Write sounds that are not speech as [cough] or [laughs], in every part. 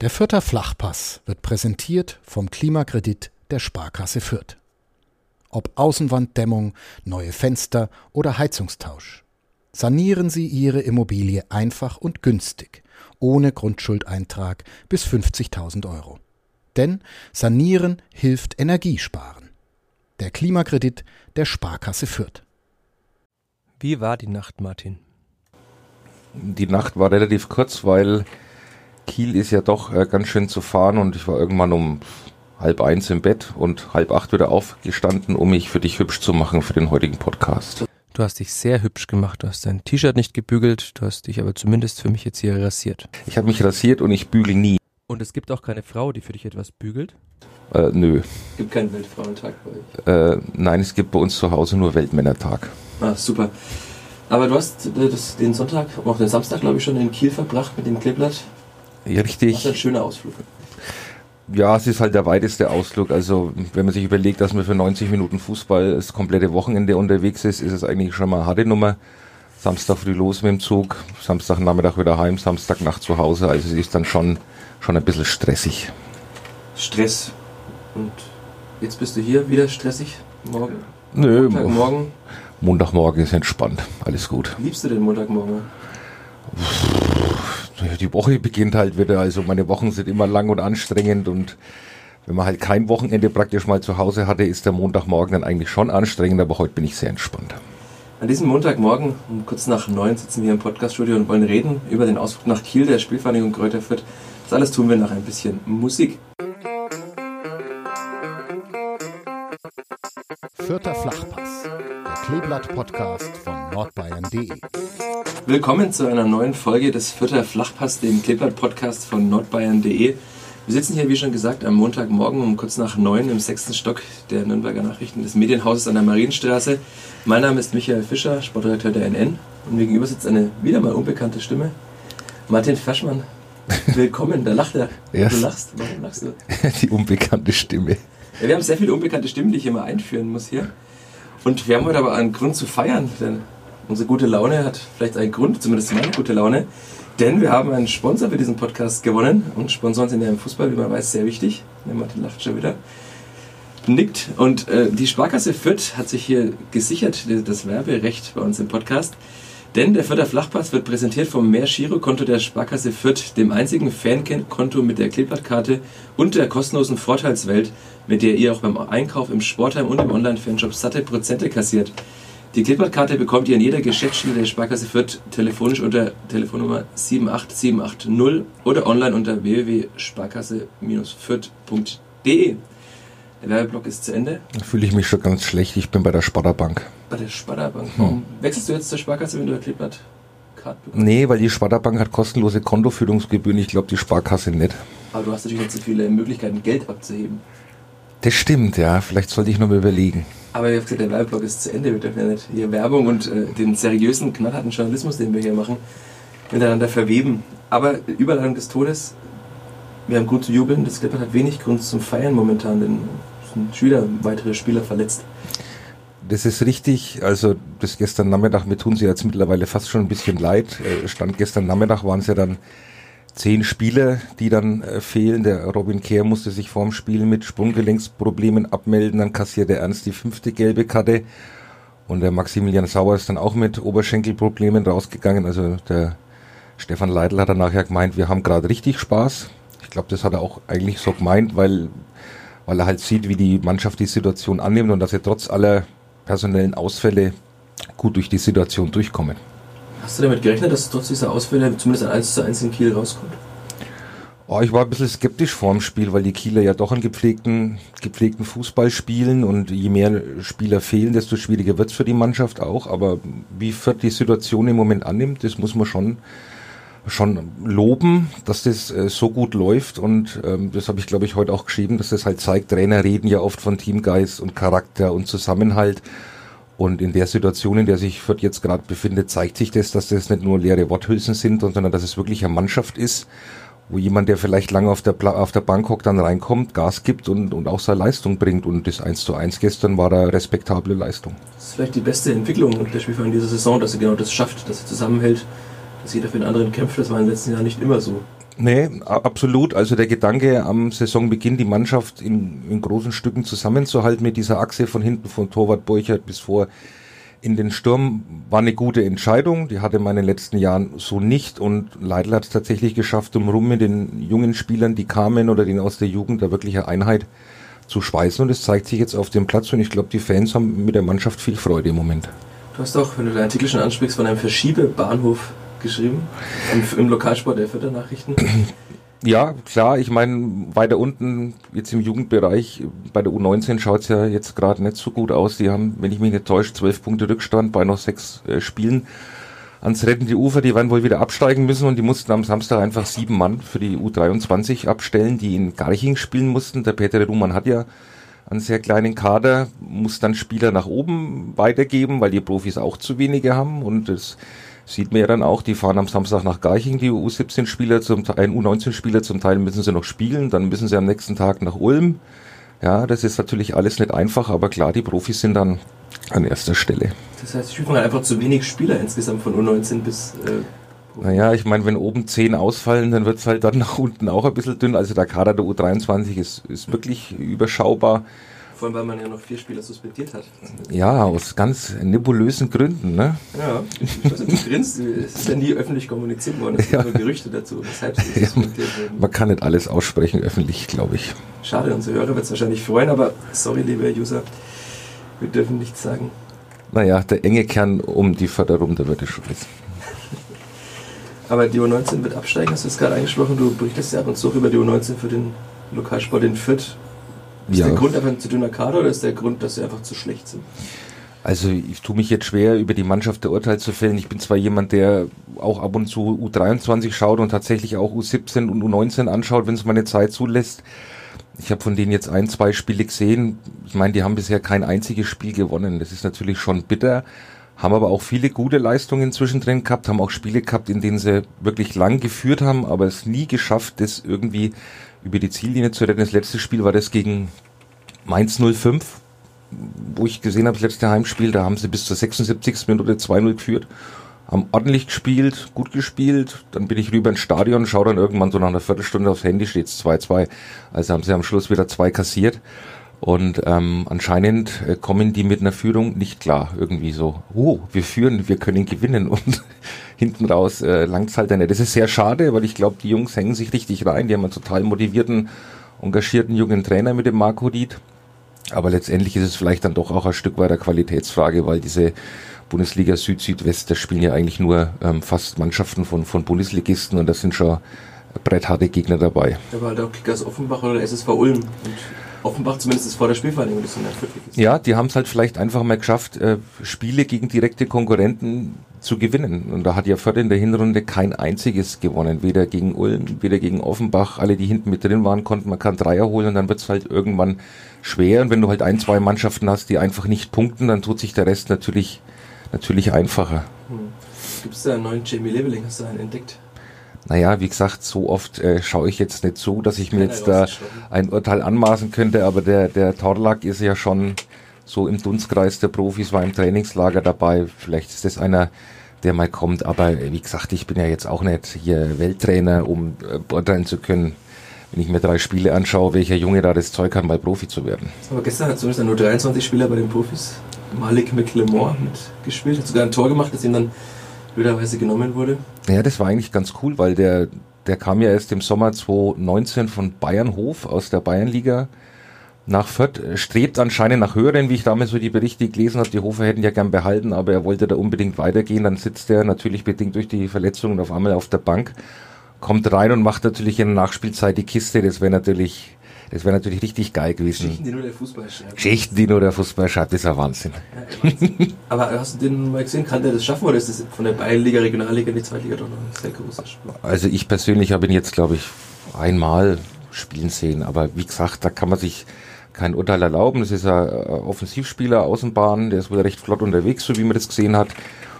Der Fürther Flachpass wird präsentiert vom Klimakredit der Sparkasse Fürth. Ob Außenwanddämmung, neue Fenster oder Heizungstausch. Sanieren Sie Ihre Immobilie einfach und günstig, ohne Grundschuldeintrag bis 50.000 Euro. Denn Sanieren hilft Energiesparen. Der Klimakredit der Sparkasse Fürth. Wie war die Nacht, Martin? Die Nacht war relativ kurz, weil Kiel ist ja doch äh, ganz schön zu fahren und ich war irgendwann um halb eins im Bett und halb acht wieder aufgestanden, um mich für dich hübsch zu machen für den heutigen Podcast. Du hast dich sehr hübsch gemacht. Du hast dein T-Shirt nicht gebügelt, du hast dich aber zumindest für mich jetzt hier rasiert. Ich habe mich rasiert und ich bügel nie. Und es gibt auch keine Frau, die für dich etwas bügelt? Äh, nö. Es gibt keinen Weltfrauentag bei euch? Äh, nein, es gibt bei uns zu Hause nur Weltmännertag. Ah, super. Aber du hast äh, das, den Sonntag, auch den Samstag, glaube ich, schon in Kiel verbracht mit dem Kleeblatt. Richtig. Das ist ein schöner Ausflug. Ja, es ist halt der weiteste Ausflug. Also, wenn man sich überlegt, dass man für 90 Minuten Fußball das komplette Wochenende unterwegs ist, ist es eigentlich schon mal eine harte Nummer. Samstag früh los mit dem Zug, Samstagnachmittag wieder heim, Samstagnacht zu Hause. Also, es ist dann schon, schon ein bisschen stressig. Stress. Und jetzt bist du hier wieder stressig? Morgen? Nö. Montagmorgen? Montagmorgen ist entspannt. Alles gut. Liebst du den Montagmorgen? Die Woche beginnt halt wieder. Also meine Wochen sind immer lang und anstrengend und wenn man halt kein Wochenende praktisch mal zu Hause hatte, ist der Montagmorgen dann eigentlich schon anstrengend, aber heute bin ich sehr entspannt. An diesem Montagmorgen, um kurz nach neun, sitzen wir im Podcaststudio und wollen reden über den Ausflug nach Kiel der Spielvereinigung Kräuter Fürth. Das alles tun wir nach ein bisschen Musik. Vierter Flachpass, der Kleeblatt-Podcast von nordbayern.de. Willkommen zu einer neuen Folge des Vierter Flachpass, dem Kleeblatt-Podcast von nordbayern.de. Wir sitzen hier, wie schon gesagt, am Montagmorgen um kurz nach neun im sechsten Stock der Nürnberger Nachrichten des Medienhauses an der Marienstraße. Mein Name ist Michael Fischer, Sportredakteur der NN. Und mir gegenüber sitzt eine wieder mal unbekannte Stimme. Martin Faschmann. Willkommen, da lacht er. Yes. Du lachst. Warum lachst du? [laughs] Die unbekannte Stimme. Ja, wir haben sehr viele unbekannte Stimmen, die ich immer einführen muss hier. Und wir haben heute aber einen Grund zu feiern, denn unsere gute Laune hat vielleicht einen Grund, zumindest meine gute Laune. Denn wir haben einen Sponsor für diesen Podcast gewonnen. Und Sponsoren sind ja im Fußball, wie man weiß, sehr wichtig. Der Martin lacht schon wieder. Nickt. Und äh, die Sparkasse Fürth hat sich hier gesichert, das Werberecht bei uns im Podcast. Denn der Fürther Flachpass wird präsentiert vom Mehr-Girokonto der Sparkasse Fürth, dem einzigen Fankonto mit der Kleeblattkarte und der kostenlosen Vorteilswelt, mit der ihr auch beim Einkauf im Sportheim und im Online-Fanshop satte Prozente kassiert. Die Kleeblattkarte bekommt ihr in jeder Geschäftsstelle der Sparkasse Fürth telefonisch unter Telefonnummer 78780 oder online unter www.sparkasse-fürth.de. Der Werbeblock ist zu Ende. Da fühle ich mich schon ganz schlecht. Ich bin bei der Sparda-Bank. Bei der Sparda-Bank? Warum hm. wechselst du jetzt zur Sparkasse, wenn du ein Kleeblatt bekommst? Nee, weil die Sparda-Bank hat kostenlose Kontoführungsgebühren. Ich glaube, die Sparkasse nicht. Aber du hast natürlich nicht so viele Möglichkeiten, Geld abzuheben. Das stimmt, ja. Vielleicht sollte ich noch mal überlegen. Aber wie gesagt, der Werbeblock ist zu Ende. Wir dürfen ja nicht hier Werbung und äh, den seriösen, knallharten Journalismus, den wir hier machen, miteinander verweben. Aber Überleitung des Todes, wir haben gut zu jubeln. Das Clippert hat wenig Grund zum Feiern momentan, denn es sind schon wieder weitere Spieler verletzt. Das ist richtig. Also das gestern Nachmittag, mir tun sie jetzt mittlerweile fast schon ein bisschen leid. Äh, Stand gestern Nachmittag waren ja dann zehn Spieler, die dann äh, fehlen. Der Robin Kehr musste sich vorm Spiel mit Sprunggelenksproblemen abmelden. Dann kassierte Ernst die fünfte gelbe Karte. Und der Maximilian Sauer ist dann auch mit Oberschenkelproblemen rausgegangen. Also der Stefan Leitl hat dann nachher gemeint, wir haben gerade richtig Spaß. Ich glaube, das hat er auch eigentlich so gemeint, weil, weil er halt sieht, wie die Mannschaft die Situation annimmt und dass er trotz aller personellen Ausfälle gut durch die Situation durchkommen. Hast du damit gerechnet, dass trotz dieser Ausfälle zumindest ein 1 zu 1 in Kiel rauskommt? Oh, ich war ein bisschen skeptisch vor dem Spiel, weil die Kieler ja doch einen gepflegten, gepflegten Fußball spielen und je mehr Spieler fehlen, desto schwieriger wird es für die Mannschaft auch. Aber wie Fürth die Situation im Moment annimmt, das muss man schon, schon loben, dass das äh, so gut läuft. Und ähm, das habe ich, glaube ich, heute auch geschrieben, dass das halt zeigt, Trainer reden ja oft von Teamgeist und Charakter und Zusammenhalt. Und in der Situation, in der sich Fürth jetzt gerade befindet, zeigt sich das, dass das nicht nur leere Worthülsen sind, sondern dass es wirklich eine Mannschaft ist, wo jemand, der vielleicht lange auf der, auf der Bank hockt, dann reinkommt, Gas gibt und, und auch seine Leistung bringt. Und das 1 zu 1 gestern war eine respektable Leistung. Das ist vielleicht die beste Entwicklung der Spielverein dieser Saison, dass er genau das schafft, dass er zusammenhält, dass jeder für den anderen kämpft. Das war in den letzten Jahren nicht immer so. Nee, absolut. Also der Gedanke am Saisonbeginn, die Mannschaft in, in großen Stücken zusammenzuhalten mit dieser Achse von hinten von Torwart Burchert bis vor in den Sturm war eine gute Entscheidung. Die hatte man in den letzten Jahren so nicht und Leitl hat es tatsächlich geschafft, um rum mit den jungen Spielern, die kamen oder den aus der Jugend, da wirkliche Einheit zu schweißen und es zeigt sich jetzt auf dem Platz und ich glaube, die Fans haben mit der Mannschaft viel Freude im Moment. Du hast auch, wenn du deinen Artikel schon ansprichst, von einem Verschiebebahnhof geschrieben, im, im Lokalsport der Vierter Nachrichten. Ja, klar, ich meine, weiter unten, jetzt im Jugendbereich, bei der U19 schaut es ja jetzt gerade nicht so gut aus. Die haben, wenn ich mich nicht täusche, zwölf Punkte Rückstand bei noch sechs äh, Spielen ans rettende Ufer. Die werden wohl wieder absteigen müssen und die mussten am Samstag einfach sieben Mann für die U23 abstellen, die in Garching spielen mussten. Der Peter Ruhmann hat ja einen sehr kleinen Kader, muss dann Spieler nach oben weitergeben, weil die Profis auch zu wenige haben und das Sieht man ja dann auch, die fahren am Samstag nach Garching, die U17-Spieler, zum Teil, U19-Spieler, zum Teil müssen sie noch spielen, dann müssen sie am nächsten Tag nach Ulm. Ja, das ist natürlich alles nicht einfach, aber klar, die Profis sind dann an erster Stelle. Das heißt, ich halt einfach zu wenig Spieler insgesamt von U19 bis. Äh, naja, ich meine, wenn oben zehn ausfallen, dann wird es halt dann [laughs] nach unten auch ein bisschen dünn. Also der Kader der U23 ist, ist wirklich überschaubar. Vor allem, weil man ja noch vier Spieler suspendiert hat. Ja, aus ganz nebulösen Gründen, ne? Ja, ich weiß nicht, du grinst, es ist ja nie öffentlich kommuniziert worden, es ja. gibt nur Gerüchte dazu, weshalb sie [laughs] ja. Man kann nicht alles aussprechen öffentlich, glaube ich. Schade, unsere Hörer wird es wahrscheinlich freuen, aber sorry, liebe User, wir dürfen nichts sagen. Naja, der enge Kern um die Förderung, der wird es schon wissen. [laughs] Aber die U19 wird absteigen, hast du es gerade angesprochen. Du berichtest ja ab und zu über die U19 für den Lokalsport in Fürth. Ist ja. der Grund einfach ein zu dünner Kader oder ist der Grund, dass sie einfach zu schlecht sind? Also ich tue mich jetzt schwer, über die Mannschaft der Urteil zu fällen. Ich bin zwar jemand, der auch ab und zu U23 schaut und tatsächlich auch U17 und U19 anschaut, wenn es meine Zeit zulässt. Ich habe von denen jetzt ein, zwei Spiele gesehen. Ich meine, die haben bisher kein einziges Spiel gewonnen. Das ist natürlich schon bitter. Haben aber auch viele gute Leistungen zwischendrin gehabt, haben auch Spiele gehabt, in denen sie wirklich lang geführt haben, aber es nie geschafft, das irgendwie über die Ziellinie zu retten. Das letzte Spiel war das gegen Mainz 05, wo ich gesehen habe, das letzte Heimspiel, da haben sie bis zur 76. Minute 2-0 geführt, haben ordentlich gespielt, gut gespielt, dann bin ich rüber ins Stadion, schaue dann irgendwann so nach einer Viertelstunde aufs Handy, steht es 2-2, also haben sie am Schluss wieder zwei kassiert. Und ähm, anscheinend äh, kommen die mit einer Führung nicht klar. Irgendwie so, oh, wir führen, wir können gewinnen. [laughs] Und hinten raus äh, langt's halt nicht. Das ist sehr schade, weil ich glaube, die Jungs hängen sich richtig rein. Die haben einen total motivierten, engagierten jungen Trainer mit dem Marco Ried. Aber letztendlich ist es vielleicht dann doch auch ein Stück weit eine Qualitätsfrage, weil diese Bundesliga Süd, Südwest, da spielen ja eigentlich nur ähm, fast Mannschaften von, von Bundesligisten und das sind schon brettharte Gegner dabei. Da war halt auch Kickers Offenbach oder SSV Ulm. Und Offenbach zumindest ist vor der Spielvereinigung das Ja, die haben es halt vielleicht einfach mal geschafft, äh, Spiele gegen direkte Konkurrenten zu gewinnen. Und da hat ja Fürth in der Hinrunde kein einziges gewonnen. Weder gegen Ulm, weder gegen Offenbach. Alle, die hinten mit drin waren, konnten man keinen Dreier holen und dann wird es halt irgendwann schwer. Und wenn du halt ein, zwei Mannschaften hast, die einfach nicht punkten, dann tut sich der Rest natürlich, natürlich einfacher. Hm. Gibt es da einen neuen Jamie Leveling? Hast du einen entdeckt? Naja, wie gesagt, so oft äh, schaue ich jetzt nicht zu, dass ich mir jetzt da ein Urteil anmaßen könnte, aber der, der Torlak ist ja schon so im Dunstkreis der Profis, war im Trainingslager dabei. Vielleicht ist das einer, der mal kommt, aber wie gesagt, ich bin ja jetzt auch nicht hier Welttrainer, um äh, beurteilen zu können, wenn ich mir drei Spiele anschaue, welcher Junge da das Zeug hat, mal Profi zu werden. Aber gestern hat zumindest nur 23 Spieler bei den Profis Malik McLemore mitgespielt, hat sogar ein Tor gemacht, das ihm dann blöderweise genommen wurde. Ja, das war eigentlich ganz cool, weil der, der kam ja erst im Sommer 2019 von Bayernhof aus der Bayernliga nach Fürth, strebt anscheinend nach höheren, wie ich damals so die Berichte gelesen habe. Die Hofer hätten ja gern behalten, aber er wollte da unbedingt weitergehen. Dann sitzt er natürlich bedingt durch die Verletzungen auf einmal auf der Bank, kommt rein und macht natürlich in der Nachspielzeit die Kiste. Das wäre natürlich das wäre natürlich richtig geil gewesen. Geschichten, die nur der Fußball schreibt. Geschichten, die nur der Fußball schreibt, das ist ein Wahnsinn. Ja, Wahnsinn. Aber hast du den mal gesehen? Kann der das schaffen oder ist das von der Bayernliga, Regionalliga in die Zweitliga doch noch ein sehr großer Sprung? Also ich persönlich habe ihn jetzt, glaube ich, einmal spielen sehen. Aber wie gesagt, da kann man sich kein Urteil erlauben. Das ist ein Offensivspieler, Außenbahn, der ist wohl recht flott unterwegs, so wie man das gesehen hat.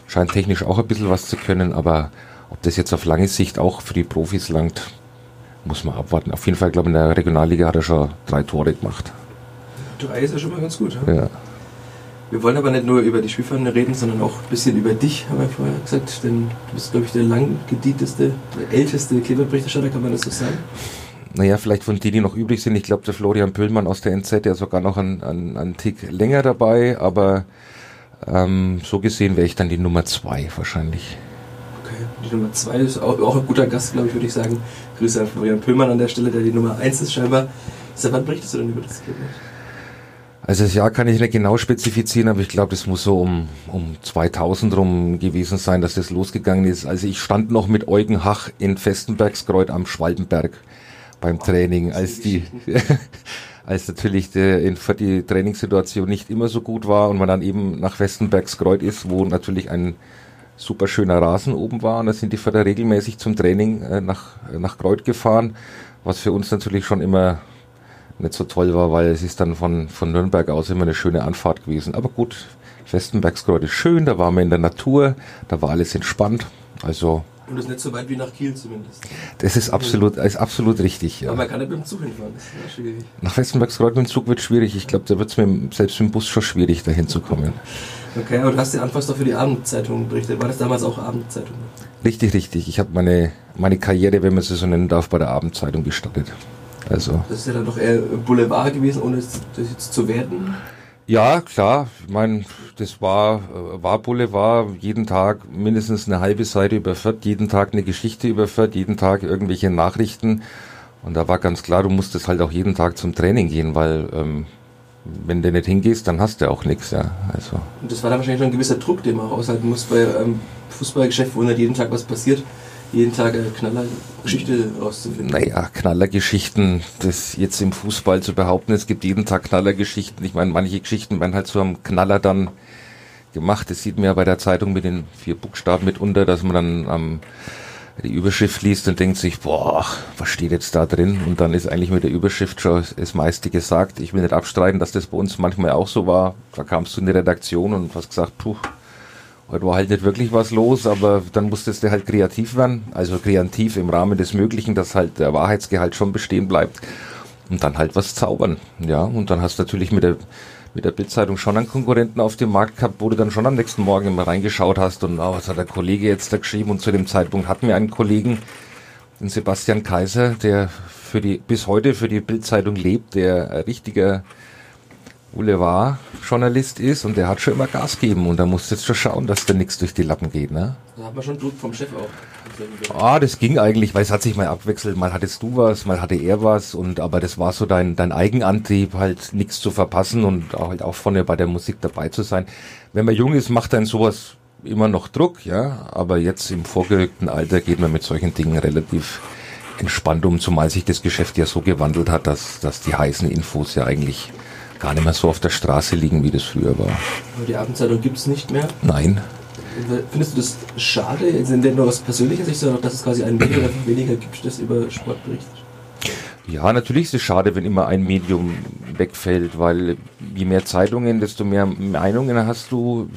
Scheint technisch auch ein bisschen was zu können, aber ob das jetzt auf lange Sicht auch für die Profis langt, muss man abwarten. Auf jeden Fall, glaube ich, in der Regionalliga hat er schon drei Tore gemacht. Drei ist ja schon mal ganz gut. Ja. ja. Wir wollen aber nicht nur über die Spielfreunde reden, sondern auch ein bisschen über dich, haben wir vorher gesagt. Denn du bist, glaube ich, der lang gedienteste, der älteste Kleeblatt-Berichterstatter, kann man das so sagen? Naja, vielleicht von denen, die noch übrig sind. Ich glaube, der Florian Pöllmann aus der NZ, der ist sogar noch einen, einen, einen Tick länger dabei, aber ähm, so gesehen wäre ich dann die Nummer zwei wahrscheinlich. Okay, die Nummer zwei ist auch, auch ein guter Gast, glaube ich, würde ich sagen. Grüße an Florian Pöllmann an der Stelle, der die Nummer eins ist scheinbar. Seit wann berichtest du denn über das Kleeblatt? Also das Jahr kann ich nicht genau spezifizieren, aber ich glaube, das muss so um, um 2000 rum gewesen sein, dass das losgegangen ist. Also ich stand noch mit Eugen Hach in Festenbergskreuz am Schwalbenberg beim Training, als die, [laughs] als natürlich der, in, die Trainingssituation nicht immer so gut war und man dann eben nach Westenbergskreuz ist, wo natürlich ein super schöner Rasen oben war und da sind die Förder regelmäßig zum Training äh, nach, nach Kreuth gefahren, was für uns natürlich schon immer nicht so toll war, weil es ist dann von, von Nürnberg aus immer eine schöne Anfahrt gewesen. Aber gut, Westenbergskreuz ist schön, da waren wir in der Natur, da war alles entspannt. Also und das ist nicht so weit wie nach Kiel zumindest. Das ist absolut, ist absolut richtig. Ja. Aber man kann nicht mit dem Zug hinfahren, das ist schwierig. Nach Westenbergskreuz mit dem Zug wird schwierig. Ich glaube, da wird es selbst mit dem Bus schon schwierig, dahin zu kommen. Okay, aber du hast ja anfangs doch für die Abendzeitung berichtet. War das damals auch Abendzeitung? Richtig, richtig. Ich habe meine, meine Karriere, wenn man sie so nennen darf, bei der Abendzeitung gestartet. Also. Das ist ja dann doch eher Boulevard gewesen, ohne das jetzt zu werden. Ja, klar. Ich meine, das war, war Boulevard. Jeden Tag mindestens eine halbe Seite über Fürth, jeden Tag eine Geschichte über Fürth, jeden Tag irgendwelche Nachrichten. Und da war ganz klar, du musstest halt auch jeden Tag zum Training gehen, weil ähm, wenn du nicht hingehst, dann hast du auch nichts. Ja. Also. Und das war dann wahrscheinlich schon ein gewisser Druck, den man auch aushalten muss bei einem Fußballgeschäft, wo nicht jeden Tag was passiert jeden Tag eine Knallergeschichte rauszufinden. Naja, Knallergeschichten, das jetzt im Fußball zu behaupten, es gibt jeden Tag Knallergeschichten. Ich meine, manche Geschichten werden halt so am Knaller dann gemacht. Das sieht man ja bei der Zeitung mit den vier Buchstaben mitunter, dass man dann am die Überschrift liest und denkt sich, boah, was steht jetzt da drin? Und dann ist eigentlich mit der Überschrift schon das meiste gesagt. Ich will nicht abstreiten, dass das bei uns manchmal auch so war. Da kamst du in die Redaktion und hast gesagt, puh, Heute war halt nicht wirklich was los, aber dann musstest du halt kreativ werden, also kreativ im Rahmen des Möglichen, dass halt der Wahrheitsgehalt schon bestehen bleibt und dann halt was zaubern. Ja, und dann hast du natürlich mit der mit der Bildzeitung schon einen Konkurrenten auf dem Markt gehabt, wo du dann schon am nächsten Morgen immer reingeschaut hast und oh, was hat der Kollege jetzt da geschrieben? Und zu dem Zeitpunkt hatten wir einen Kollegen, den Sebastian Kaiser, der für die bis heute für die Bildzeitung lebt, der ein richtiger Boulevard-Journalist ist und der hat schon immer Gas gegeben und da musst du jetzt schon schauen, dass da nichts durch die Lappen geht, ne? Da hat man schon Druck vom Chef auch. Ah, das ging eigentlich, weil es hat sich mal abwechselt. Mal hattest du was, mal hatte er was und aber das war so dein, dein Eigenantrieb, halt nichts zu verpassen und auch halt auch vorne bei der Musik dabei zu sein. Wenn man jung ist, macht dann sowas immer noch Druck, ja, aber jetzt im vorgerückten Alter geht man mit solchen Dingen relativ entspannt um, zumal sich das Geschäft ja so gewandelt hat, dass, dass die heißen Infos ja eigentlich gar nicht mehr so auf der Straße liegen, wie das früher war. Aber die Abendzeitung gibt es nicht mehr? Nein. Findest du das schade, in der nur aus persönlicher Sicht, dass es quasi ein Medium [clears throat] weniger gibt, das über Sport berichtet? Ja, natürlich ist es schade, wenn immer ein Medium wegfällt, weil je mehr Zeitungen, desto mehr Meinungen hast du.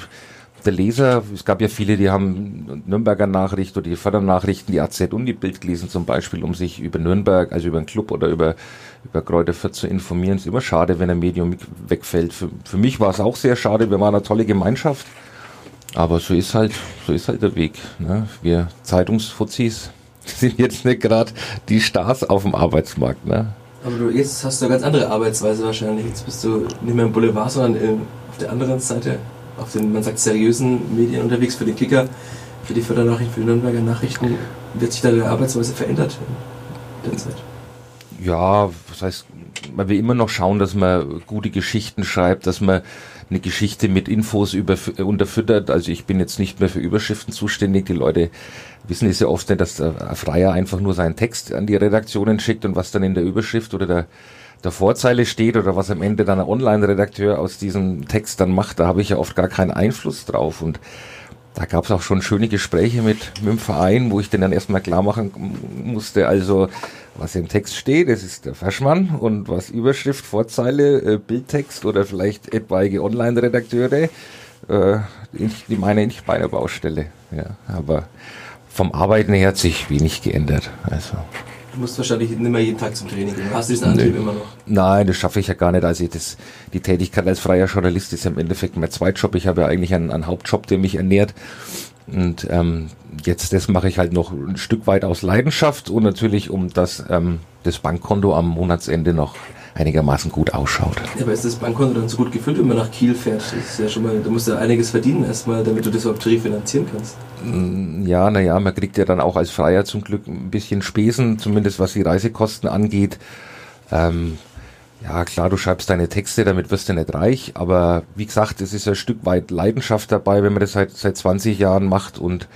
Der Leser, es gab ja viele, die haben Nürnberger Nachricht oder die Fördernachrichten, die AZ und die Bild gelesen zum Beispiel, um sich über Nürnberg, also über einen Club oder über über Kräuterfurt zu informieren. Ist immer schade, wenn ein Medium wegfällt. Für, für mich war es auch sehr schade. Wir waren eine tolle Gemeinschaft. Aber so ist halt, so ist halt der Weg. Ne? Wir Zeitungsfuzis [laughs] sind jetzt nicht gerade die Stars auf dem Arbeitsmarkt. Ne? Aber du, jetzt hast du eine ganz andere Arbeitsweise wahrscheinlich. Jetzt bist du nicht mehr im Boulevard, sondern in, auf der anderen Seite, auf den, man sagt, seriösen Medien unterwegs für den Kicker, für die Fördernachrichten, für die Nürnberger Nachrichten. Wird sich deine Arbeitsweise verändert in der Zeit? Ja, was heißt, man will immer noch schauen, dass man gute Geschichten schreibt, dass man eine Geschichte mit Infos über, unterfüttert. Also ich bin jetzt nicht mehr für Überschriften zuständig. Die Leute wissen es ja oft nicht, dass der Freier einfach nur seinen Text an die Redaktionen schickt und was dann in der Überschrift oder der, der Vorzeile steht oder was am Ende dann ein Online-Redakteur aus diesem Text dann macht, da habe ich ja oft gar keinen Einfluss drauf. Und da gab es auch schon schöne Gespräche mit, mit dem Verein, wo ich denen dann erstmal klar machen musste, also was im Text steht, das ist der Faschmann und was Überschrift, Vorzeile, äh, Bildtext oder vielleicht etwaige Online-Redakteure, äh, die meine nicht bei einer Baustelle. Ja, aber vom Arbeiten her hat sich wenig geändert. Also. Du musst wahrscheinlich nicht mehr jeden Tag zum Training gehen. Hast du diesen Antrieb Nee. immer noch? Nein, das schaffe ich ja gar nicht. Also das, die Tätigkeit als freier Journalist ist ja im Endeffekt mein Zweitjob. Ich habe ja eigentlich einen, einen Hauptjob, der mich ernährt. Und ähm, jetzt das mache ich halt noch ein Stück weit aus Leidenschaft und natürlich, um dass ähm, das Bankkonto am Monatsende noch einigermaßen gut ausschaut. Ja, aber ist das Bankkonto dann so gut gefüllt, wenn man nach Kiel fährt? Das ist ja schon mal, da musst du ja einiges verdienen erstmal, damit du das überhaupt refinanzieren kannst. Ja, naja, man kriegt ja dann auch als Freier zum Glück ein bisschen Spesen, zumindest was die Reisekosten angeht. Ähm, ja, klar, du schreibst deine Texte, damit wirst du nicht reich, aber wie gesagt, es ist ein Stück weit Leidenschaft dabei, wenn man das seit, seit 20 Jahren macht und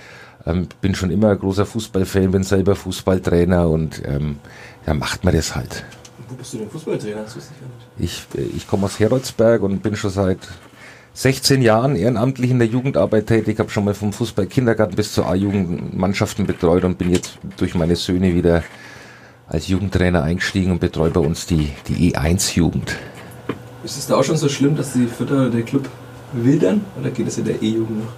ähm, bin schon immer ein großer Fußballfan, bin selber Fußballtrainer und ähm, ja, macht man das halt. Wo bist du denn Fußballtrainer? Wusste ich gar nicht. Ich, ich komme aus Heroldsberg und bin schon seit 16 Jahren ehrenamtlich in der Jugendarbeit tätig, habe schon mal vom Fußball-Kindergarten bis zur A-Jugend Mannschaften betreut und bin jetzt durch meine Söhne wieder als Jugendtrainer eingestiegen und betreue bei uns die, die E1-Jugend. Ist es da auch schon so schlimm, dass die Vierter oder der Club wildern? Oder geht es in der E-Jugend noch?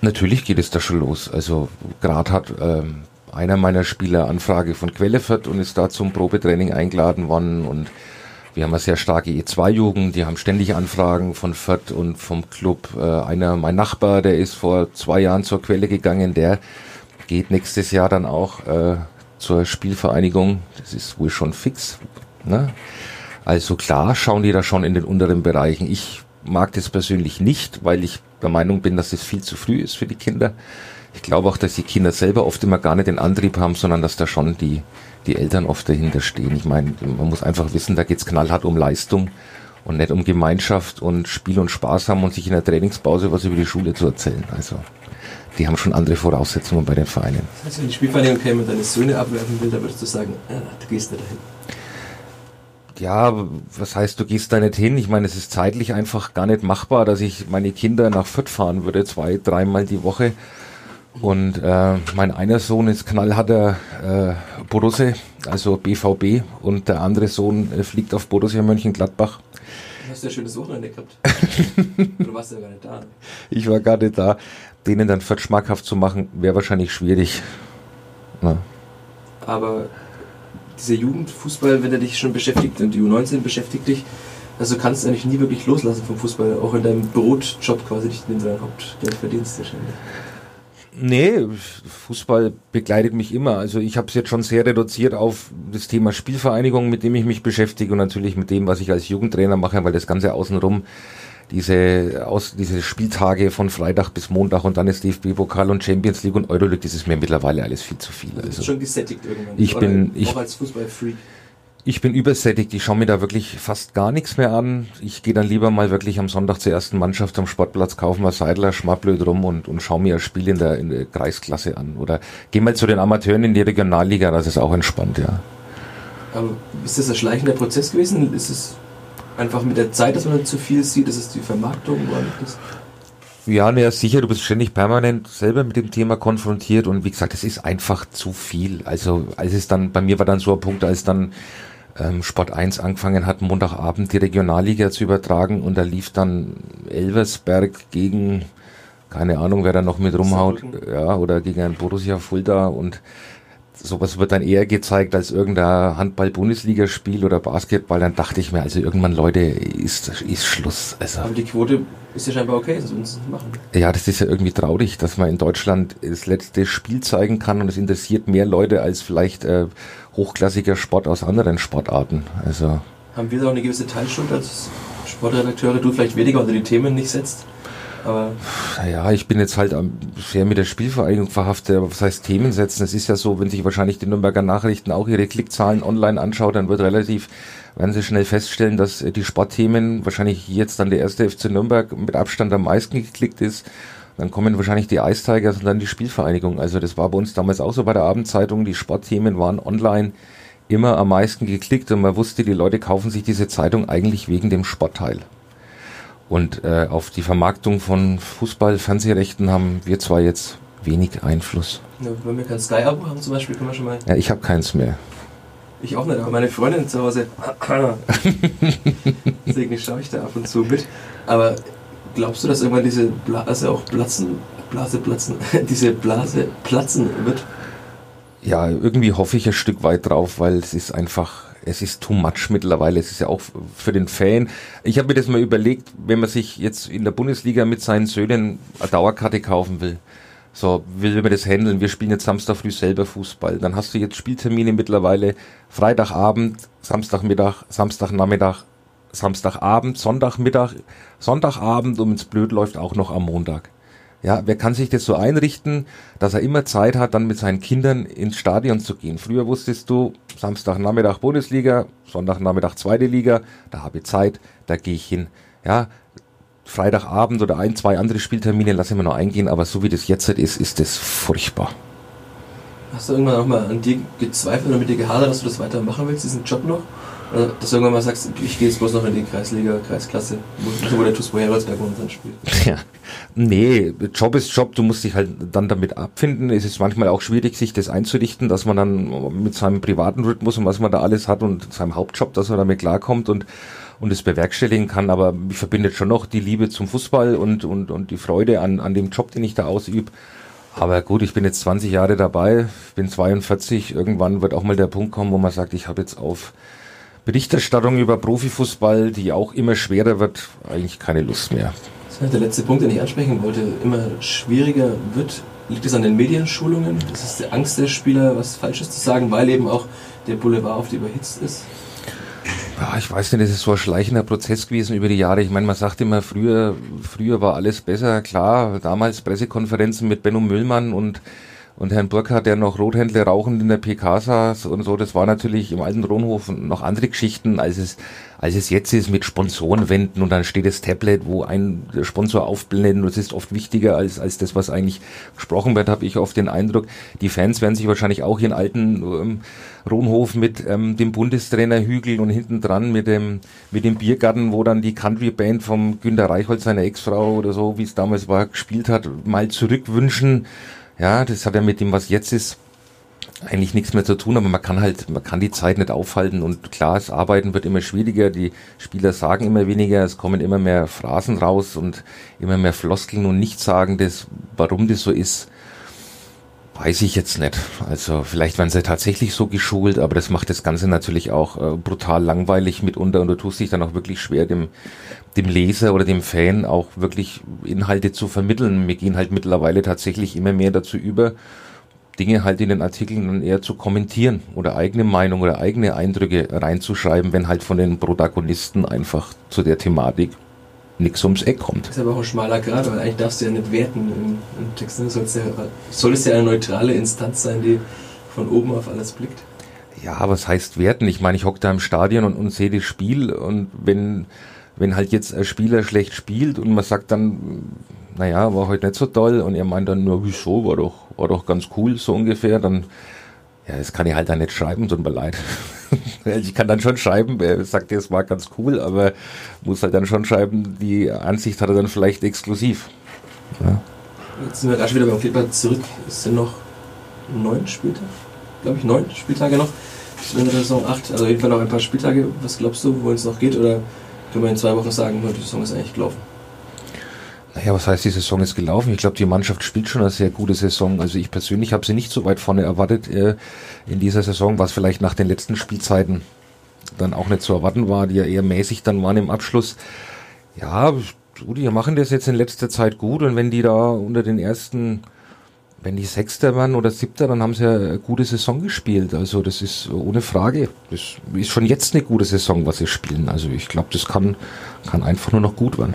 Natürlich geht es da schon los. Also gerade hat ähm, einer meiner Spieler Anfrage von Quellefurt und ist da zum Probetraining eingeladen worden und wir haben eine sehr starke E2-Jugend, die haben ständig Anfragen von Fürth und vom Club. Äh, einer, mein Nachbar, der ist vor zwei Jahren zur Quelle gegangen, der geht nächstes Jahr dann auch äh, zur Spielvereinigung. Das ist wohl schon fix. Ne? Also klar schauen die da schon in den unteren Bereichen. Ich mag das persönlich nicht, weil ich der Meinung bin, dass es viel zu früh ist für die Kinder. Ich glaube auch, dass die Kinder selber oft immer gar nicht den Antrieb haben, sondern dass da schon die, die Eltern oft dahinter stehen. Ich meine, man muss einfach wissen, da geht's knallhart um Leistung und nicht um Gemeinschaft und Spiel und Spaß haben und sich in der Trainingspause was über die Schule zu erzählen. Also die haben schon andere Voraussetzungen bei den Vereinen. Das heißt, wenn die Spielvereinigung käme und deine Söhne abwerfen will, dann würdest du sagen, ah, du gehst nicht dahin. Ja, was heißt, du gehst da nicht hin? Ich meine, es ist zeitlich einfach gar nicht machbar, dass ich meine Kinder nach Fürth fahren würde, zwei, dreimal die Woche. Und äh, mein einer Sohn ist knallharter äh, Borusse, also BVB, und der andere Sohn äh, fliegt auf Borussia Mönchengladbach. Du hast ja ein schönes Wochenende gehabt. [laughs] du warst ja gar nicht da. Ich war gerade da. Denen dann Fürth schmackhaft zu machen, wäre wahrscheinlich schwierig. Ja. Aber dieser Jugendfußball, wenn er dich schon beschäftigt und die U19 beschäftigt dich, also kannst du eigentlich nie wirklich loslassen vom Fußball, auch in deinem Brotjob quasi nicht in deinem Hauptgeld verdienst wahrscheinlich. Nee, Fußball begleitet mich immer. Also ich habe es jetzt schon sehr reduziert auf das Thema Spielvereinigung, mit dem ich mich beschäftige und natürlich mit dem, was ich als Jugendtrainer mache, weil das Ganze außenrum diese, aus, diese Spieltage von Freitag bis Montag und dann ist DFB-Pokal und Champions League und Euroleague, das ist mir mittlerweile alles viel zu viel. Du bist Also schon gesättigt irgendwann. Ich bin- ich- auch als Fußballfreak. Ich bin übersättigt, ich schaue mir da wirklich fast gar nichts mehr an. Ich gehe dann lieber mal wirklich am Sonntag zur ersten Mannschaft am Sportplatz, kaufe mal Seidler, schmapplöd rum und, und schaue mir ein Spiel in der, in der Kreisklasse an. Oder gehe mal zu den Amateuren in die Regionalliga, das ist auch entspannt, ja. Aber ist das ein schleichender Prozess gewesen? Ist es einfach mit der Zeit, dass man dann zu viel sieht? Ist es die Vermarktung? Oder das? Ja, naja, sicher, du bist ständig permanent selber mit dem Thema konfrontiert und wie gesagt, es ist einfach zu viel. Also, als es dann, bei mir war dann so ein Punkt, als dann ähm, Sport 1 angefangen hat, Montagabend die Regionalliga zu übertragen und da lief dann Elversberg gegen, keine Ahnung, wer da noch mit rumhaut, ja, oder gegen ein Borussia Fulda und sowas wird dann eher gezeigt als irgendein Handball-Bundesligaspiel oder Basketball, dann dachte ich mir, also irgendwann, Leute, ist, ist Schluss. Also, Aber die Quote ist ja scheinbar okay, nicht machen. ja, das ist ja irgendwie traurig, dass man in Deutschland das letzte Spiel zeigen kann und es interessiert mehr Leute als vielleicht äh, hochklassiger Sport aus anderen Sportarten. Also Haben wir da auch eine gewisse Teilschuld als Sportredakteure? Du vielleicht weniger, du die Themen nicht setzt. Aber ja, ich bin jetzt halt am- sehr mit der Spielvereinigung verhaftet, aber was heißt Themen setzen? Es ist ja so, wenn sich wahrscheinlich die Nürnberger Nachrichten auch ihre Klickzahlen online anschaut, dann wird relativ, werden sie schnell feststellen, dass äh, die Sportthemen wahrscheinlich jetzt dann der erste FC Nürnberg mit Abstand am meisten geklickt ist. Dann kommen wahrscheinlich die Ice Tigers und dann die Spielvereinigung. Also das war bei uns damals auch so bei der Abendzeitung. Die Sportthemen waren online immer am meisten geklickt und man wusste, die Leute kaufen sich diese Zeitung eigentlich wegen dem Sportteil. Und äh, auf die Vermarktung von Fußball-Fernsehrechten haben wir zwar jetzt wenig Einfluss. ja, wenn wir kein Sky-Abo haben zum Beispiel, können wir schon mal. Ja, ich habe keins mehr. Ich auch nicht, aber meine Freundin zu Hause. [laughs] Deswegen schaue ich da ab und zu mit. Aber glaubst du, dass irgendwann diese Blase auch platzen, Blase platzen, [laughs] diese Blase platzen wird? Ja, irgendwie hoffe ich ein Stück weit drauf, weil es ist einfach, es ist too much mittlerweile. Es ist ja auch für den Fan. Ich habe mir das mal überlegt, wenn man sich jetzt in der Bundesliga mit seinen Söhnen eine Dauerkarte kaufen will. So, will man das handeln? Wir spielen jetzt Samstag früh selber Fußball. Dann hast du jetzt Spieltermine mittlerweile Freitagabend, Samstagmittag, Samstagnachmittag, Samstagabend, Sonntagmittag, Sonntagabend und wenn's blöd läuft auch noch am Montag. Ja, wer kann sich das so einrichten, dass er immer Zeit hat, dann mit seinen Kindern ins Stadion zu gehen? Früher wusstest du, Samstagnachmittag Bundesliga, Sonntagnachmittag zweite Liga, da habe ich Zeit, da gehe ich hin. Ja, Freitagabend oder ein, zwei andere Spieltermine lassen wir noch eingehen, aber so wie das jetzt ist, ist das furchtbar. Hast du irgendwann auch mal an dir gezweifelt oder mit dir gehadert, dass du das weitermachen willst, diesen Job noch? Oder dass du irgendwann mal sagst, ich gehe jetzt bloß noch in die Kreisliga, Kreisklasse, wo der TuSpo Heroldsberg momentan spielt? [laughs] Ja, nee, Job ist Job, du musst dich halt dann damit abfinden. Es ist manchmal auch schwierig, sich das einzurichten, dass man dann mit seinem privaten Rhythmus und was man da alles hat und seinem Hauptjob, dass man damit klarkommt und und es bewerkstelligen kann, aber mich verbindet schon noch die Liebe zum Fußball und, und, und die Freude an, an dem Job, den ich da ausübe. Aber gut, ich bin jetzt 20 Jahre dabei, bin 42, irgendwann wird auch mal der Punkt kommen, wo man sagt, ich habe jetzt auf Berichterstattung über Profifußball, die auch immer schwerer wird, eigentlich keine Lust mehr. Das der letzte Punkt, den ich ansprechen wollte. Immer schwieriger wird. Liegt es an den Medienschulungen? Das ist die Angst der Spieler, was Falsches zu sagen, weil eben auch der Boulevard oft überhitzt ist? Ja, ich weiß nicht, es ist so ein schleichender Prozess gewesen über die Jahre. Ich meine, man sagt immer, früher, früher war alles besser. Klar, damals Pressekonferenzen mit Benno Müllmann und und Herrn Burkhardt, der noch Rothändler rauchend in der PK saß und so, das war natürlich im alten Ronhof noch andere Geschichten, als es, als es jetzt ist mit Sponsorenwänden. Und dann steht das Tablet, wo ein Sponsor aufblendet. Und das ist oft wichtiger als, als das, was eigentlich gesprochen wird, habe ich oft den Eindruck. Die Fans werden sich wahrscheinlich auch ihren alten ähm, Ronhof mit ähm, dem Bundestrainer Hügel und hinten dran mit dem, mit dem Biergarten, wo dann die Country Band vom Günter Reichholz, seiner Ex-Frau oder so, wie es damals war, gespielt hat, mal zurückwünschen ja, das hat ja mit dem, was jetzt ist, eigentlich nichts mehr zu tun, aber man kann halt, man kann die Zeit nicht aufhalten und klar, das Arbeiten wird immer schwieriger, die Spieler sagen immer weniger, es kommen immer mehr Phrasen raus und immer mehr Floskeln und Nichtsagendes, warum das so ist, weiß ich jetzt nicht. Also vielleicht werden sie tatsächlich so geschult, aber das macht das Ganze natürlich auch äh, brutal langweilig mitunter und du tust dich dann auch wirklich schwer, dem, dem Leser oder dem Fan auch wirklich Inhalte zu vermitteln. Wir gehen halt mittlerweile tatsächlich immer mehr dazu über, Dinge halt in den Artikeln dann eher zu kommentieren oder eigene Meinung oder eigene Eindrücke reinzuschreiben, wenn halt von den Protagonisten einfach zu der Thematik nichts ums Eck kommt. Das ist aber auch ein schmaler Grad, weil eigentlich darfst du ja nicht werten im, im Text. Ne? Sollst ja, soll es ja eine neutrale Instanz sein, die von oben auf alles blickt. Ja, was heißt werten? Ich meine, ich hocke da im Stadion und, und sehe das Spiel und wenn wenn halt jetzt ein Spieler schlecht spielt und man sagt dann, naja, war heute nicht so toll und er meint dann nur, wieso, war doch, war doch ganz cool, so ungefähr, dann, ja, das kann ich halt dann nicht schreiben, tut mir leid. [laughs] ich kann dann schon schreiben, er sagt, es war ganz cool, aber muss halt dann schon schreiben, die Ansicht hat er dann vielleicht exklusiv. Ja. Jetzt sind wir rasch wieder beim Kleber zurück. Es sind noch neun Spieltage, glaube ich, neun Spieltage noch. Bis Ende der Saison acht, also auf jeden Fall noch ein paar Spieltage. Was glaubst du, wo es noch geht? Oder können wir in zwei Wochen sagen, die Saison ist eigentlich gelaufen? Naja, was heißt, die Saison ist gelaufen? Ich glaube, die Mannschaft spielt schon eine sehr gute Saison. Also ich persönlich habe sie nicht so weit vorne erwartet äh, in dieser Saison, was vielleicht nach den letzten Spielzeiten dann auch nicht zu erwarten war, die ja eher mäßig dann waren im Abschluss. Ja, die machen das jetzt in letzter Zeit gut und wenn die da unter den ersten wenn die Sechster waren oder Siebter, dann haben sie ja eine gute Saison gespielt. Also das ist ohne Frage. Das ist schon jetzt eine gute Saison, was sie spielen. Also ich glaube, das kann, kann einfach nur noch gut werden.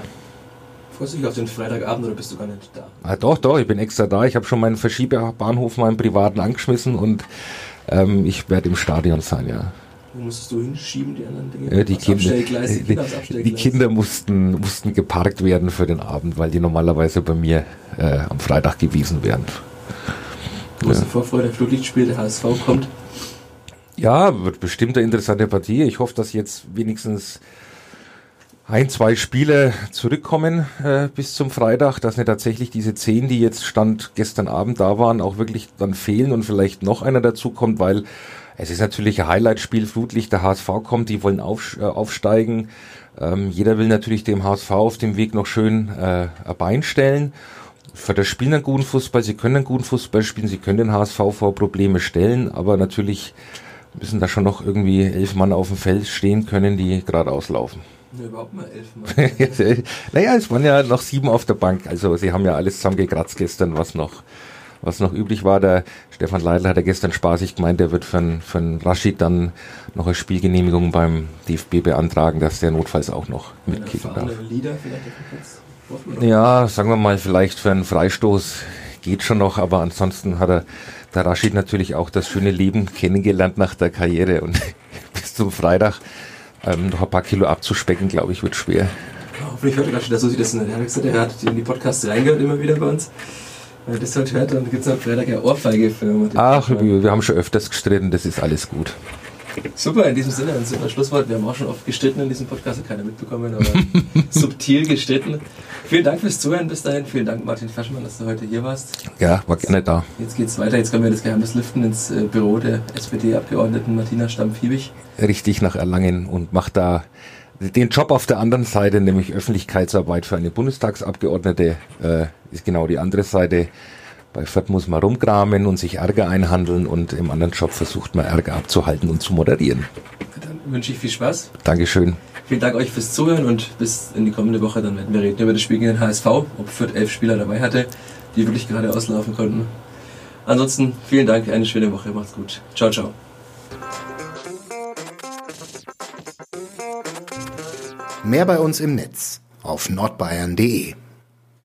Freust du dich auf den Freitagabend oder bist du gar nicht da? Ah, doch, doch, ich bin extra da. Ich habe schon meinen Verschiebebahnhof, meinen privaten angeschmissen und ähm, ich werde im Stadion sein, ja. Wo musstest du hinschieben, die anderen Dinge? Ja, die, Kinder, die, die, Kinder mussten, mussten geparkt werden für den Abend, weil die normalerweise bei mir äh, am Freitag gewesen wären. Große ja. Vorfreude, Flutlichtspiel, der HSV kommt. Ja, wird bestimmt eine interessante Partie. Ich hoffe, dass jetzt wenigstens ein, zwei Spiele zurückkommen äh, bis zum Freitag, dass nicht tatsächlich diese zehn, die jetzt Stand gestern Abend da waren, auch wirklich dann fehlen und vielleicht noch einer dazu kommt, weil es ist natürlich ein Highlight-Spiel, Flutlicht, der HSV kommt, die wollen auf, äh, aufsteigen. Ähm, jeder will natürlich dem HSV auf dem Weg noch schön äh, ein Bein stellen. Förder spielen einen guten Fußball, sie können einen guten Fußball spielen, sie können den HSV vor Probleme stellen, aber natürlich müssen da schon noch irgendwie elf Mann auf dem Feld stehen können, die geradeaus laufen. Ja, überhaupt mal elf Mann. [laughs] naja, es waren ja noch sieben auf der Bank, also sie haben ja alles zusammengekratzt gestern, was noch was noch üblich war. Der Stefan Leitl hat ja gestern spaßig gemeint, der wird für einen, für einen Rashid dann noch eine Spielgenehmigung beim DFB beantragen, dass der notfalls auch noch mitkicken darf. Ja, sagen wir mal, vielleicht für einen Freistoß geht schon noch, aber ansonsten hat er der Rashid natürlich auch das schöne Leben kennengelernt nach der Karriere und [laughs] bis zum Freitag ähm, noch ein paar Kilo abzuspecken, glaube ich, wird schwer. Ja, hoffentlich hört Rashid das so sieht das. Er hat gesagt, er hat in die Podcasts reingehört immer wieder bei uns. Wenn er das halt hört, dann gibt es am Freitag eine Ohrfeige für Ach, wir, wir haben schon öfters gestritten, das ist alles gut. Super, in diesem Sinne ein super Schlusswort. Wir haben auch schon oft gestritten in diesem Podcast, hat keiner mitbekommen, aber [laughs] subtil gestritten. Vielen Dank fürs Zuhören bis dahin. Vielen Dank, Martin Faschmann, dass du heute hier warst. Ja, war gerne da. Jetzt geht's weiter. Jetzt können wir das Geheimnis lüften ins äh, Büro der SPD-Abgeordneten Martina Stamm-Fiebig. Richtig nach Erlangen und macht da den Job auf der anderen Seite, nämlich Öffentlichkeitsarbeit für eine Bundestagsabgeordnete, äh, ist genau die andere Seite. Bei Fürth muss man rumkramen und sich Ärger einhandeln und im anderen Job versucht man Ärger abzuhalten und zu moderieren. Dann wünsche ich viel Spaß. Dankeschön. Vielen Dank euch fürs Zuhören und bis in die kommende Woche. Dann werden wir reden über das Spiel gegen den HSV, ob Fürth elf Spieler dabei hatte, die wirklich gerade auslaufen konnten. Ansonsten vielen Dank, eine schöne Woche, macht's gut. Ciao, ciao. Mehr bei uns im Netz auf nordbayern.de